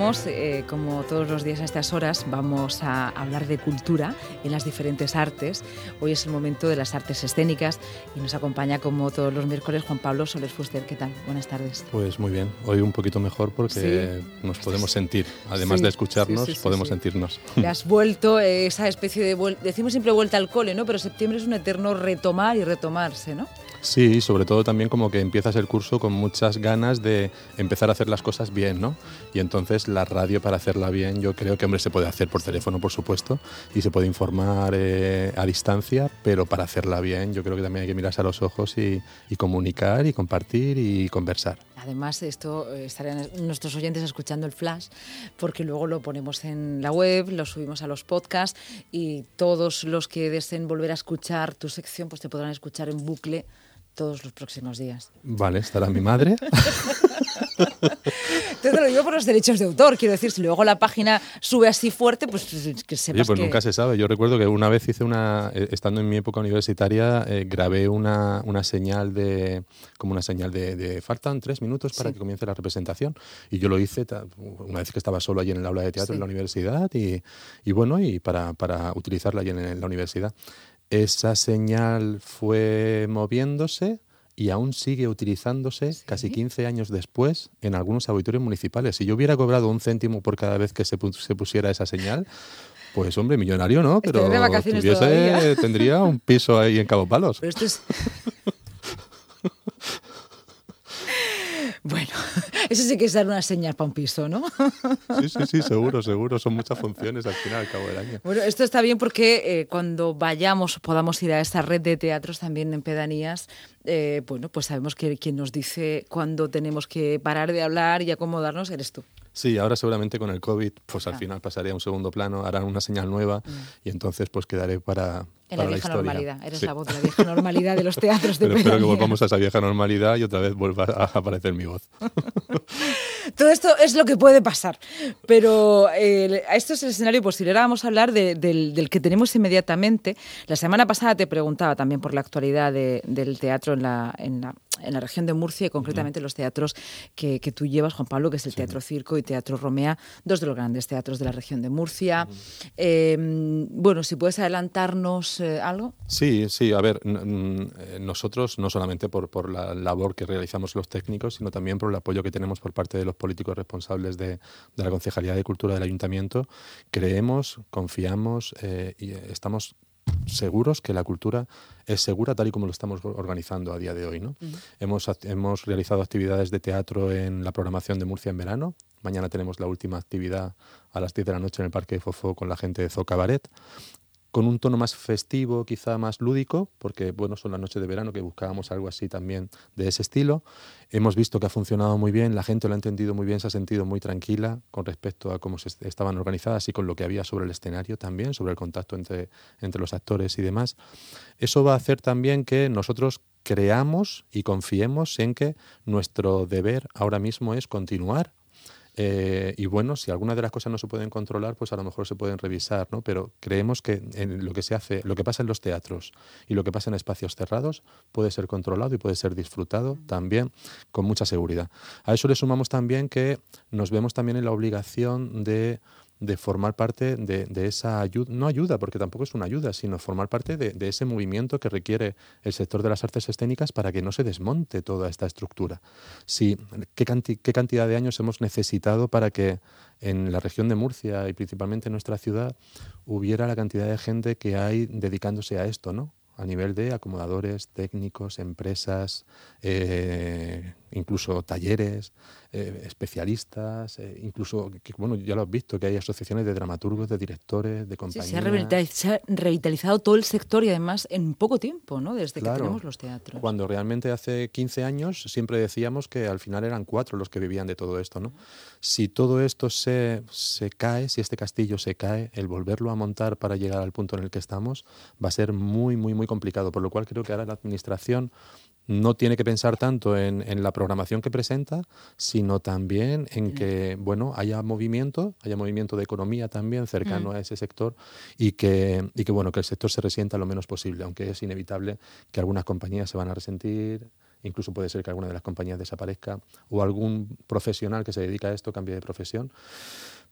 eh, como todos los días a estas horas, vamos a hablar de cultura en las diferentes artes. Hoy es el momento de las artes escénicas y nos acompaña, como todos los miércoles, Juan Pablo Soler Fuster. ¿Qué tal? Buenas tardes. Pues muy bien. Hoy un poquito mejor porque nos podemos sentir. Además de escucharnos, podemos sentirnos. Le has vuelto eh, esa especie de... Decimos siempre vuelta al cole, ¿no? Pero septiembre es un eterno retomar y retomarse, ¿no? Sí, sobre todo también como que empiezas el curso con muchas ganas de empezar a hacer las cosas bien, ¿no? Y entonces la radio para hacerla bien yo creo que, hombre, se puede hacer por teléfono, por supuesto, y se puede informar eh, a distancia, pero para hacerla bien yo creo que también hay que mirarse a los ojos y, comunicar y compartir y conversar. Además, esto eh, estarían nuestros oyentes escuchando el flash, porque luego lo ponemos en la web, lo subimos a los podcasts y todos los que deseen volver a escuchar tu sección, pues te podrán escuchar en bucle todos los próximos días. Vale, estará mi madre. te lo digo por los derechos de autor, quiero decir, si luego la página sube así fuerte, pues que sepas pues nunca se sabe. Yo recuerdo que una vez hice una, eh, estando en mi época universitaria, eh, grabé una, una, señal de, como una señal de, faltan tres minutos para que comience la representación. Y yo lo hice una vez que estaba solo allí en el aula de teatro en la universidad y, y bueno, y para, para utilizarla allí en la universidad. Esa señal fue moviéndose y aún sigue utilizándose casi 15 años después en algunos auditorios municipales. Si yo hubiera cobrado un céntimo por cada vez que se, pusiera esa señal, pues hombre, millonario no, pero tendría un piso ahí en Cabo Palos. esto es... Bueno, eso sí que es dar una señal para un piso, ¿no? Sí, sí, sí, seguro, seguro. Son muchas funciones al final, al cabo del año. Bueno, esto está bien porque eh, cuando vayamos podamos ir a esta red de teatros también en pedanías, eh, bueno, pues sabemos que quien nos dice cuándo tenemos que parar de hablar y acomodarnos eres tú. Sí, ahora seguramente con el COVID, pues al final pasaría a un segundo plano, harán una señal nueva mm. y entonces pues quedaré para, en la vieja normalidad, eres la voz de la vieja normalidad de los teatros de Pero espero que volvamos a esa vieja normalidad y otra vez vuelva a aparecer mi voz. Todo esto es lo que puede pasar, pero eh, esto es el escenario posible. Ahora vamos a hablar del, que tenemos inmediatamente. La semana pasada te preguntaba también por la actualidad del teatro en la, en la en la región de Murcia y concretamente los teatros que, tú llevas, Juan Pablo, que es el Teatro Circo y Teatro Romea, dos de los grandes teatros de la región de Murcia. Em, bueno, si puedes adelantarnos eh, algo. Sí, sí, a ver, eh, nosotros no solamente por, por, la labor que realizamos los técnicos, sino también por el apoyo que tenemos por parte de los políticos responsables de, de la Concejalía de Cultura del Ayuntamiento, creemos, confiamos eh, y estamos seguros que la cultura es segura tal y como lo estamos organizando a día de hoy. ¿no? hemos, hemos realizado actividades de teatro en la programación de Murcia en verano. Mañana tenemos la última actividad a las 10 de la noche en el Parque de Fofo con la gente de Zocabaret con un tono más festivo, quizá más lúdico, porque bueno, son las noches de verano que buscábamos algo así también de ese estilo. Hemos visto que ha funcionado muy bien, la gente lo ha entendido muy bien, se ha sentido muy tranquila con respecto a cómo se estaban organizadas y con lo que había sobre el escenario también, sobre el contacto entre, entre los actores y demás. Eso va a hacer también que nosotros creamos y confiemos en que nuestro deber ahora mismo es continuar eh, y bueno, si algunas de las cosas no se pueden controlar, pues a lo mejor se pueden revisar, ¿no? Pero creemos que en lo que se hace, lo que pasa en los teatros y lo que pasa en espacios cerrados puede ser controlado y puede ser disfrutado también con mucha seguridad. A eso le sumamos también que nos vemos también en la obligación de de formar parte de, esa ayuda, no ayuda, porque tampoco es una ayuda, sino formar parte de, ese movimiento que requiere el sector de las artes escénicas para que no se desmonte toda esta estructura. Si, ¿qué, ¿Qué cantidad de años hemos necesitado para que en la región de Murcia y principalmente en nuestra ciudad hubiera la cantidad de gente que hay dedicándose a esto, ¿no? a nivel de acomodadores, técnicos, empresas, eh, incluso talleres, eh, especialistas, eh, incluso, bueno, ya lo has visto, que hay asociaciones de dramaturgos, de directores, de compañías. se, ha revitalizado todo el sector y además en poco tiempo, ¿no? Desde que tenemos los teatros. Cuando realmente hace 15 años siempre decíamos que al final eran cuatro los que vivían de todo esto, ¿no? Si todo esto se, se cae, si este castillo se cae, el volverlo a montar para llegar al punto en el que estamos va a ser muy, muy, muy complicado, por lo cual creo que ahora la Administración no tiene que pensar tanto en, la programación que presenta, sino también en que bueno haya movimiento, haya movimiento de economía también cercano mm. a ese sector y que, que bueno que el sector se resienta lo menos posible, aunque es inevitable que algunas compañías se van a resentir incluso puede ser que alguna de las compañías desaparezca o algún profesional que se dedica a esto cambie de profesión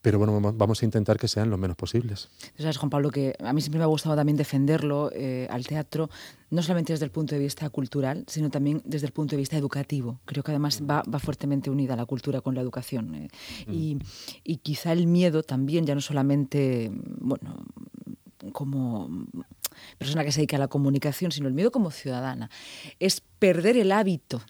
pero bueno, vamos a intentar que sean lo menos posibles. Sabes, Juan Pablo, que a mí siempre me ha gustado también defenderlo eh, al teatro, no solamente desde el punto de vista cultural, sino también desde el punto de vista educativo. Creo que además va, fuertemente unida la cultura con la educación. Eh. Mm. Y, y, quizá el miedo también, ya no solamente, bueno, como persona que se dedica a la comunicación, sino el miedo como ciudadana, es perder el hábito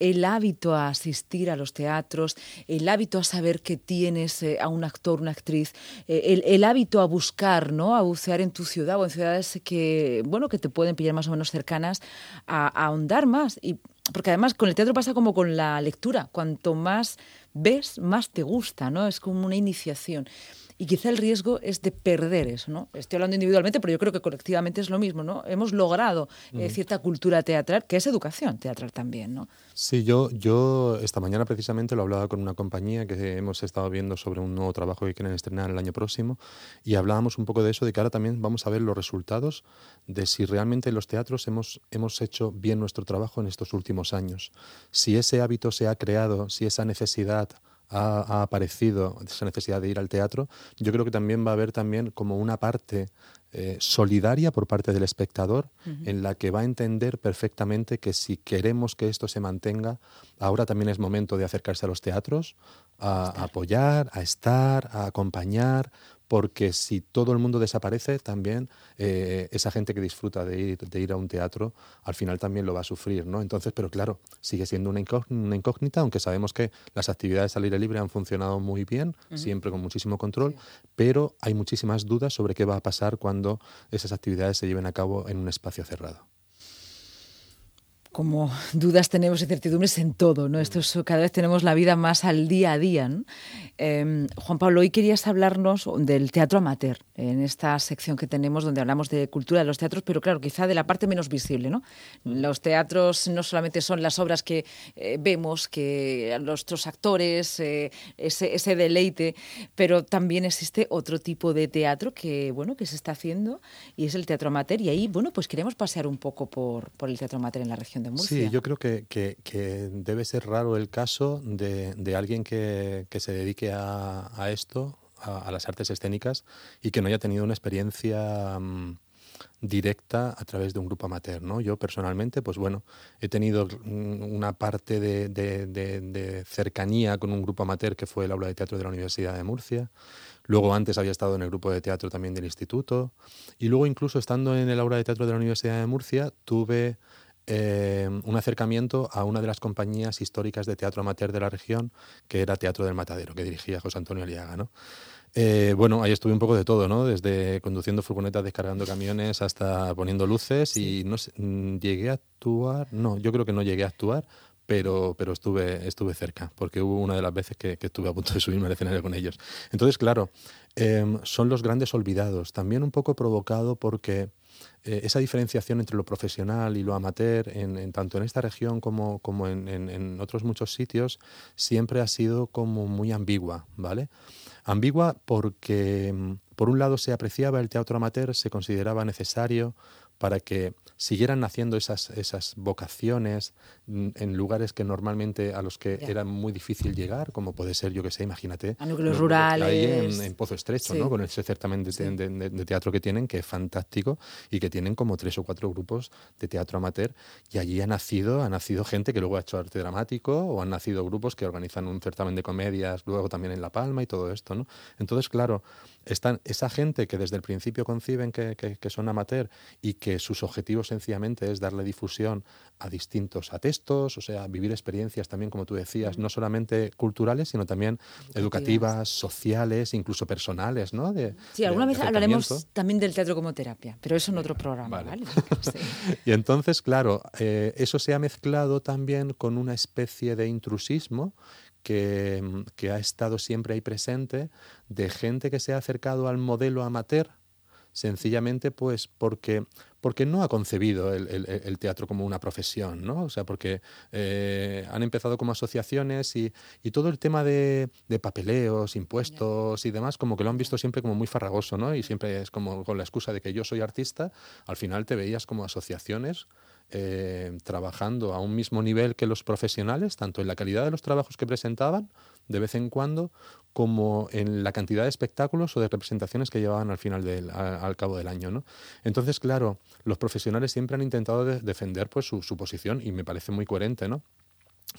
el hábito a asistir a los teatros, el hábito a saber que tienes eh, a un actor, una actriz, eh, el, hábito a buscar, ¿no? A bucear en tu ciudad o en ciudades que, bueno, que te pueden pillar más o menos cercanas, a, a ahondar más. Y, porque además con el teatro pasa como con la lectura, cuanto más ves, más te gusta, ¿no? Es como una iniciación. Y quizá el riesgo es de perder eso, ¿no? Estoy hablando individualmente, pero yo creo que colectivamente es lo mismo, ¿no? Hemos logrado eh, cierta cultura teatral, que es educación teatral también, ¿no? Sí, yo, yo esta mañana precisamente lo hablaba con una compañía que hemos estado viendo sobre un nuevo trabajo que quieren estrenar el año próximo y hablábamos un poco de eso, de que ahora también vamos a ver los resultados de si realmente en los teatros hemos, hemos hecho bien nuestro trabajo en estos últimos años. Si ese hábito se ha creado, si esa necesidad ha, aparecido esa necesidad de ir al teatro, yo creo que también va a haber también como una parte eh, solidaria por parte del espectador en la que va a entender perfectamente que si queremos que esto se mantenga, ahora también es momento de acercarse a los teatros, a apoyar, a estar, a acompañar, porque si todo el mundo desaparece, también eh, esa gente que disfruta de ir, de ir a un teatro, al final también lo va a sufrir, ¿no? Entonces, pero claro, sigue siendo una incógnita, aunque sabemos que las actividades al aire libre han funcionado muy bien, siempre con muchísimo control, pero hay muchísimas dudas sobre qué va a pasar cuando esas actividades se lleven a cabo en un espacio cerrado como dudas tenemos incertidumbres en todo, ¿no? Esto cada vez tenemos la vida más al día a día. Em, Juan Pablo, hoy querías hablarnos del teatro amateur, en esta sección que tenemos donde hablamos de cultura de los teatros, pero claro, quizá de la parte menos visible, ¿no? Los teatros no solamente son las obras que eh, vemos, que nuestros actores, eh, ese, deleite, pero también existe otro tipo de teatro que, bueno, que se está haciendo y es el teatro amateur. Y ahí, bueno, pues queremos pasear un poco por el teatro amateur en la región Sí, yo creo que, debe ser raro el caso de, alguien que, se dedique a, esto, a, las artes escénicas, y que no haya tenido una experiencia mm, directa a través de un grupo amateur. ¿no? Yo personalmente, pues bueno, he tenido mm, una parte de, de, cercanía con un grupo amateur que fue el aula de teatro de la Universidad de Murcia. Luego antes había estado en el grupo de teatro también del instituto. Y luego incluso estando en el aula de teatro de la Universidad de Murcia, tuve eh, un acercamiento a una de las compañías históricas de teatro amateur de la región, que era Teatro del Matadero, que dirigía José Antonio Aliaga. ¿no? Eh, bueno, ahí estuve un poco de todo, ¿no? Desde conduciendo furgonetas, descargando camiones, hasta poniendo luces y no sé, mm, llegué a actuar, no, yo creo que no llegué a actuar, pero, pero estuve, estuve cerca, porque hubo una de las veces que, estuve a punto de subirme al escenario con ellos. Entonces, claro, em, son los grandes olvidados, también un poco provocado porque eh, esa diferenciación entre lo profesional y lo amateur, en, tanto en esta región como, como en, en, otros muchos sitios, siempre ha sido como muy ambigua, ¿vale? Ambigua porque, mm, por un lado, se apreciaba el teatro amateur, se consideraba necesario para que siguieran naciendo esas, esas vocaciones en lugares que normalmente a los que era muy difícil llegar, como puede ser, yo que sé, imagínate. A núcleos rurales. Ahí en, Pozo Estrecho, ¿no? Con ese certamen de, teatro que tienen, que es fantástico, y que tienen como tres o cuatro grupos de teatro amateur, y allí ha nacido, ha nacido gente que luego ha hecho arte dramático, o han nacido grupos que organizan un certamen de comedias, luego también en La Palma y todo esto, ¿no? Entonces, claro, están esa gente que desde el principio conciben que, que, son amateur y que sus objetivos sencillamente es darle difusión a distintos atestos, o sea, vivir experiencias también, como tú decías, no solamente culturales, sino también educativas, sociales, incluso personales, ¿no? De, sí, alguna vez hablaremos también del teatro como terapia, pero eso en otro programa, ¿vale? y entonces, claro, eh, eso se ha mezclado también con una especie de intrusismo que, que, ha estado siempre ahí presente, de gente que se ha acercado al modelo amateur, sencillamente pues porque, porque no ha concebido el, el, teatro como una profesión, ¿no? O sea, porque eh, han empezado como asociaciones y, y todo el tema de, de, papeleos, impuestos y demás, como que lo han visto siempre como muy farragoso, ¿no? Y siempre es como con la excusa de que yo soy artista, al final te veías como asociaciones eh, trabajando a un mismo nivel que los profesionales, tanto en la calidad de los trabajos que presentaban de vez en cuando, como en la cantidad de espectáculos o de representaciones que llevaban al final del, al, cabo del año. ¿no? Entonces, claro, los profesionales siempre han intentado defender pues, su, posición y me parece muy coherente, ¿no?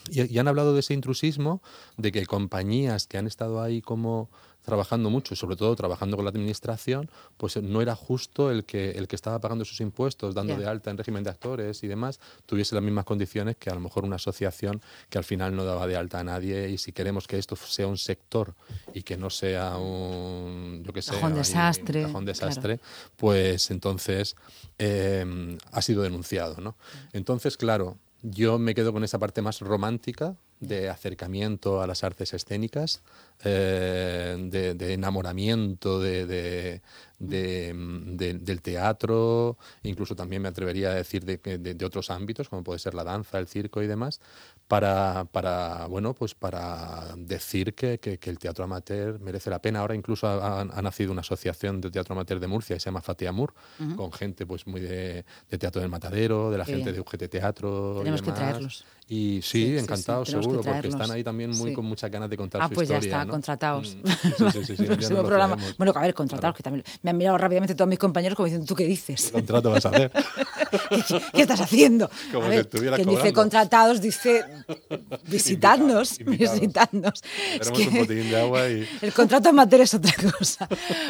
Y, han hablado de ese intrusismo, de que compañías que han estado ahí como trabajando mucho y sobre todo trabajando con la administración, pues no era justo el que el que estaba pagando sus impuestos, dando de alta en régimen de actores y demás, tuviese las mismas condiciones que a lo mejor una asociación que al final no daba de alta a nadie y si queremos que esto sea un sector y que no sea un yo que sé, cajón desastre, cajón desastre pues entonces eh, ha sido denunciado, ¿no? Entonces, claro, yo me quedo con esa parte más romántica de acercamiento a las artes escénicas, eh, de, enamoramiento de, del teatro, incluso también me atrevería a decir de, otros ámbitos, como puede ser la danza, el circo y demás, para, para bueno, pues para decir que, el teatro amateur merece la pena. Ahora incluso ha, nacido una asociación de teatro amateur de Murcia que se llama Fatiamur, con gente pues muy de, teatro del matadero, de la gente de UGT Teatro. Tenemos que traerlos. Y sí, encantados seguro, porque están ahí también muy con muchas ganas de contar ah, su pues historia. ya está, contratados. Mm, programa. Bueno, a ver, contratados, que también me han mirado rápidamente todos mis compañeros como diciendo, ¿tú qué dices? ¿Qué contrato vas a hacer? ¿Qué, estás haciendo? Como a ver, si quien dice contratados dice visitadnos, visitadnos. Tenemos un botín de agua y... El contrato en materia es otra cosa.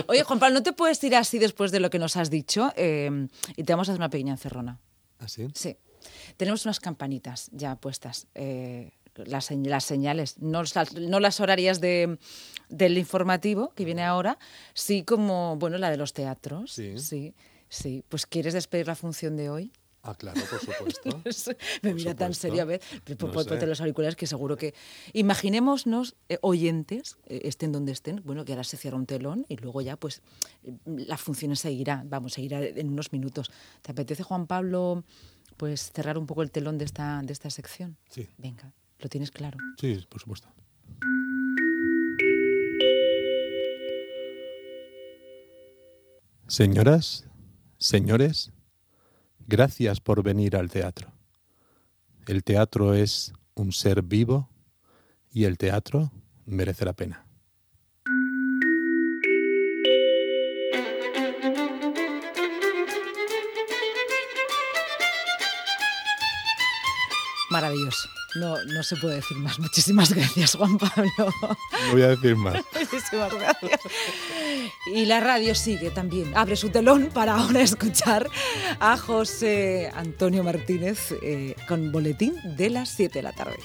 Oye, Juan Pablo, ¿no te puedes ir así después de lo que nos has dicho? Eh, y te vamos a hacer una pequeña encerrona. ¿Ah, sí? Sí. Tenemos unas campanitas ya puestas. Eh, las, las, señales, no, no las horarias de, del informativo que viene ahora, sí como, bueno, la de los teatros. Sí. Sí, sí. Pues ¿quieres despedir la función de hoy? Ah, claro, por supuesto. Me mira tan seria a ver. Ponte los auriculares que seguro que. Imaginémonos, eh, oyentes, eh, estén donde estén, bueno, que ahora se cierra un telón y luego ya, pues, la función seguirá. Vamos, seguirá en unos minutos. ¿Te apetece, Juan Pablo, pues cerrar un poco el telón de esta, de esta sección? Sí. Venga, ¿lo tienes claro? Sí, por supuesto. Señoras, señores, gracias por venir al teatro. El teatro es un ser vivo y el teatro merece la pena. Maravilloso. No, no se puede decir más. Muchísimas gracias, Juan Pablo. No voy a decir más. Muchísimas gracias. Y la radio sigue también. Abre su telón para ahora escuchar a José Antonio Martínez eh, con boletín de las 7 de la tarde.